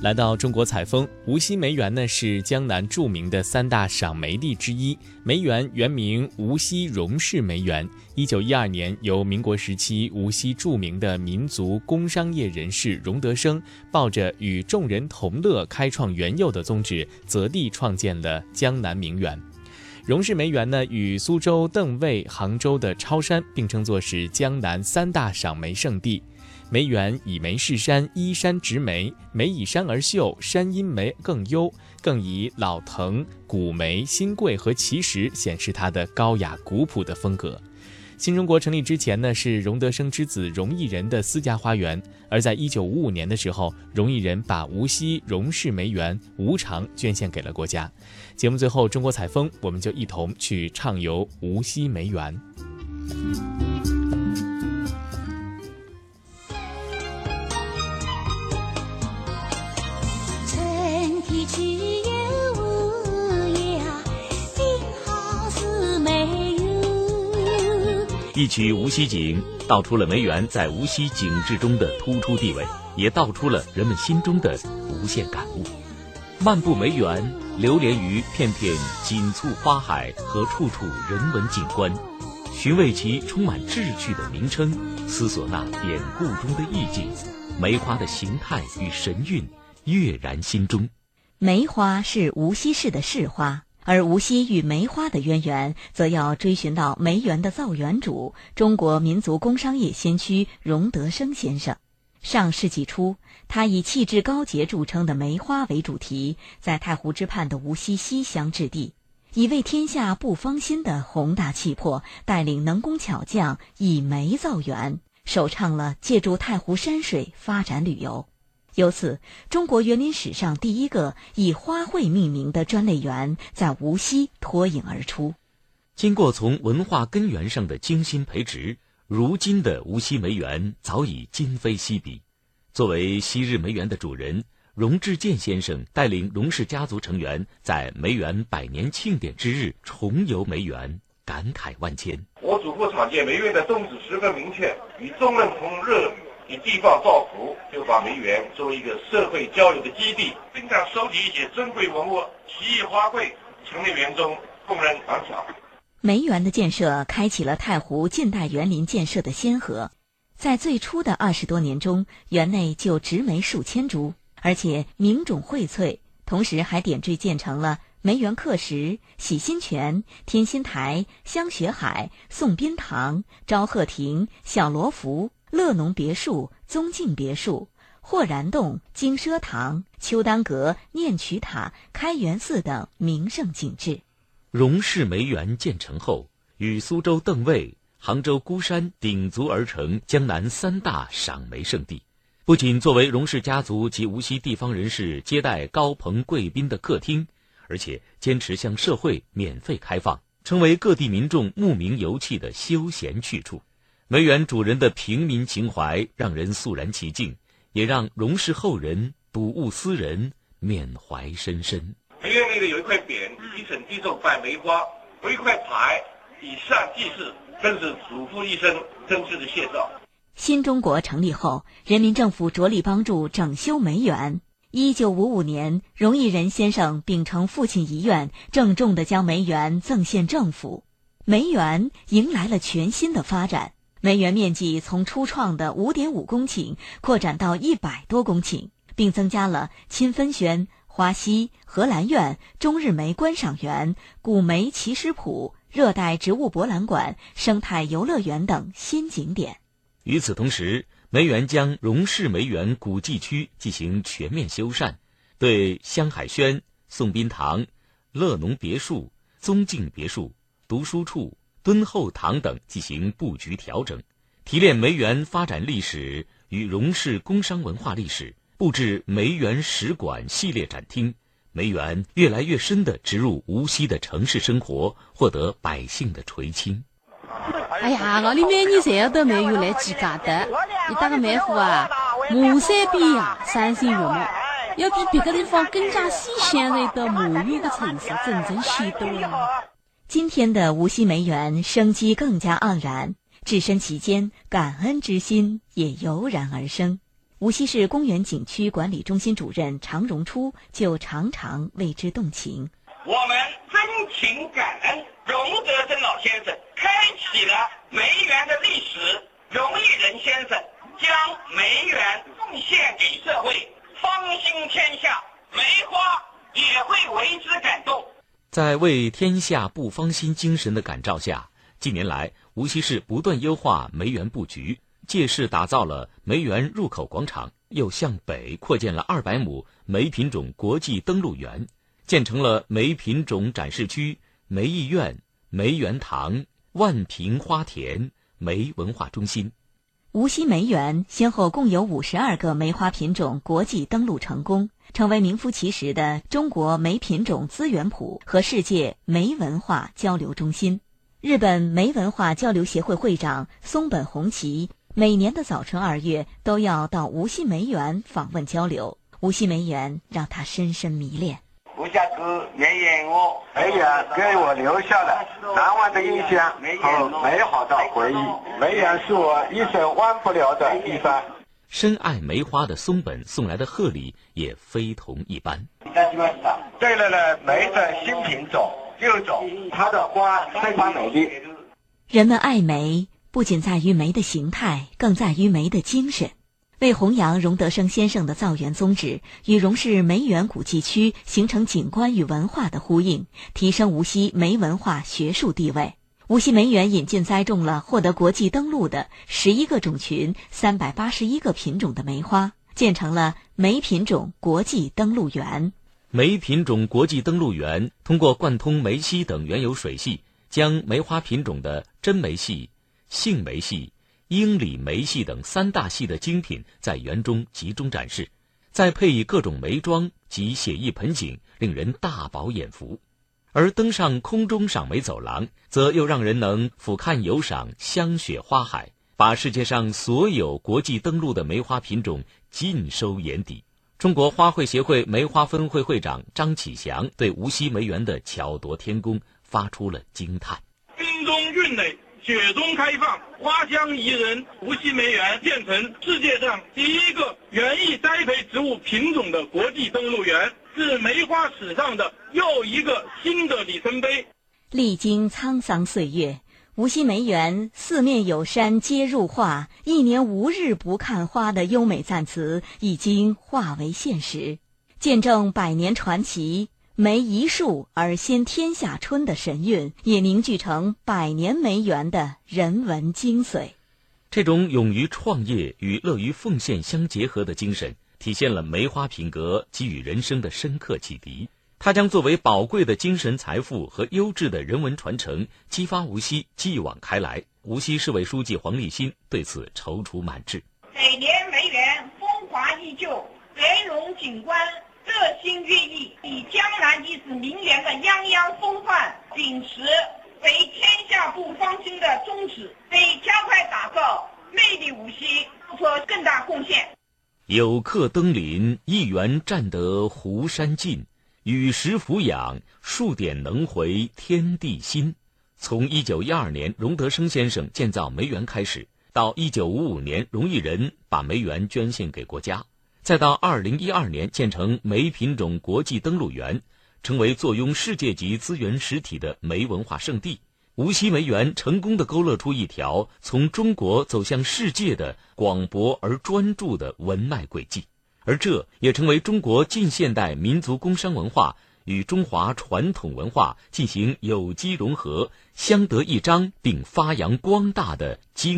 来到中国采风，无锡梅园呢是江南著名的三大赏梅地之一。梅园原名无锡荣氏梅园，一九一二年由民国时期无锡著名的民族工商业人士荣德生抱着与众人同乐、开创园囿的宗旨，择地创建了江南名园。荣氏梅园呢与苏州邓尉、杭州的超山并称作是江南三大赏梅圣地。梅园以梅饰山，依山植梅，梅以山而秀，山因梅更优，更以老藤、古梅、新桂和奇石显示它的高雅古朴的风格。新中国成立之前呢，是荣德生之子荣毅仁的私家花园，而在一九五五年的时候，荣毅仁把无锡荣氏梅园无偿捐献给了国家。节目最后，中国采风，我们就一同去畅游无锡梅园。一曲《无锡景》道出了梅园在无锡景致中的突出地位，也道出了人们心中的无限感悟。漫步梅园，流连于片片锦簇花海和处处人文景观，寻味其充满志趣的名称，思索那典故中的意境，梅花的形态与神韵跃然心中。梅花是无锡市的市花。而无锡与梅花的渊源，则要追寻到梅园的造园主——中国民族工商业先驱荣德生先生。上世纪初，他以气质高洁著称的梅花为主题，在太湖之畔的无锡西乡置地，以为天下不芳心的宏大气魄，带领能工巧匠以梅造园，首创了借助太湖山水发展旅游。由此，中国园林史上第一个以花卉命名的专类园在无锡脱颖而出。经过从文化根源上的精心培植，如今的无锡梅园早已今非昔比。作为昔日梅园的主人，荣志健先生带领荣氏家族成员在梅园百年庆典之日重游梅园，感慨万千。我祖父创建梅园的宗旨十分明确，与众人同乐。以地方造福，就把梅园作为一个社会交流的基地，并将收集一些珍贵文物、奇异花卉，陈列园中供人赏赏。梅园的建设开启了太湖近代园林建设的先河，在最初的二十多年中，园内就植梅数千株，而且名种荟萃，同时还点缀建成了梅园刻石、洗心泉、天心台、香雪海、宋宾堂、昭鹤亭、小罗浮。乐农别墅、宗敬别墅、霍然洞、金奢堂、秋丹阁、念曲塔、开元寺等名胜景致。荣氏梅园建成后，与苏州邓尉、杭州孤山鼎足而成江南三大赏梅圣地。不仅作为荣氏家族及无锡地方人士接待高朋贵宾的客厅，而且坚持向社会免费开放，成为各地民众慕名游憩的休闲去处。梅园主人的平民情怀让人肃然起敬，也让荣氏后人睹物思人，缅怀深深。梅园里的有一块匾，一省地重拜梅花，有一块牌，以善济世，更是祖父一生真挚的谢照。新中国成立后，人民政府着力帮助整修梅园。一九五五年，荣毅仁先生秉承父亲遗愿，郑重地将梅园赠献政府，梅园迎来了全新的发展。梅园面积从初创的五点五公顷扩展到一百多公顷，并增加了清芬轩、花溪、荷兰苑、中日梅观赏园、古梅奇石谱、热带植物博览馆、生态游乐园等新景点。与此同时，梅园将荣氏梅园古迹区进行全面修缮，对香海轩、宋宾堂、乐农别墅、宗敬别墅、读书处。敦厚堂等进行布局调整，提炼梅园发展历史与荣氏工商文化历史，布置梅园史馆系列展厅，梅园越来越深地植入无锡的城市生活，获得百姓的垂青。哎呀，我里每年侪要到梅园来几家的，一打个梅花啊，马山边呀，赏心悦目，要比别个地方更加细显一的梅园的城市真正显多了。今天的无锡梅园生机更加盎然，置身其间，感恩之心也油然而生。无锡市公园景区管理中心主任常荣初就常常为之动情。我们真情感恩荣德生老先生，开启了梅园的历史。荣毅仁先生将梅园奉献给社会，芳心天下，梅花也会为之感动。在为天下不芳心精神的感召下，近年来无锡市不断优化梅园布局，借势打造了梅园入口广场，又向北扩建了二百亩梅品种国际登陆园。建成了梅品种展示区、梅艺苑、梅园堂、万平花田、梅文化中心。无锡梅园先后共有五十二个梅花品种国际登陆成功，成为名副其实的中国梅品种资源库和世界梅文化交流中心。日本梅文化交流协会会长松本弘奇每年的早春二月都要到无锡梅园访问交流，无锡梅园让他深深迷恋。无家哥绵延我，梅园给我留下了难忘的印象和美好的回忆。梅园是我一生忘不了的地方。深爱梅花的松本送来的贺礼也非同一般。带来了梅的新品种六种，它的花非常美丽。人们爱梅，不仅在于梅的形态，更在于梅的精神。为弘扬荣德生先生的造园宗旨，与荣氏梅园古迹区形成景观与文化的呼应，提升无锡梅文化学术地位。无锡梅园引进栽种了获得国际登录的十一个种群、三百八十一个品种的梅花，建成了梅品种国际登陆园。梅品种国际登陆园通过贯通梅溪等原有水系，将梅花品种的真梅系、杏梅系。英里梅系等三大系的精品在园中集中展示，再配以各种梅庄及写意盆景，令人大饱眼福。而登上空中赏梅走廊，则又让人能俯瞰游赏香雪花海，把世界上所有国际登陆的梅花品种尽收眼底。中国花卉协会梅花分会会长张启祥对无锡梅园的巧夺天工发出了惊叹：冰中韵美。雪中开放，花香宜人。无锡梅园建成世界上第一个园艺栽培植物品种的国际登陆园，是梅花史上的又一个新的里程碑。历经沧桑岁月，无锡梅园“四面有山皆入画，一年无日不看花”的优美赞词已经化为现实，见证百年传奇。梅一树而先天下春的神韵，也凝聚成百年梅园的人文精髓。这种勇于创业与乐于奉献相结合的精神，体现了梅花品格给予人生的深刻启迪。它将作为宝贵的精神财富和优质的人文传承，激发无锡继往开来。无锡市委书记黄立新对此踌躇满志。百年梅园风华依旧，莲蓉景观。热心寓意，以江南一纸名园的泱泱风范，秉持为天下不芳心的宗旨，为加快打造魅力无锡做出更大贡献。有客登临，一园占得湖山尽，雨石俯仰，数点能回天地心。从一九一二年荣德生先生建造梅园开始，到一九五五年荣毅仁把梅园捐献给国家。再到二零一二年建成梅品种国际登陆园，成为坐拥世界级资源实体的梅文化圣地。无锡梅园成功的勾勒出一条从中国走向世界的广博而专注的文脉轨迹，而这也成为中国近现代民族工商文化与中华传统文化进行有机融合、相得益彰并发扬光大的经。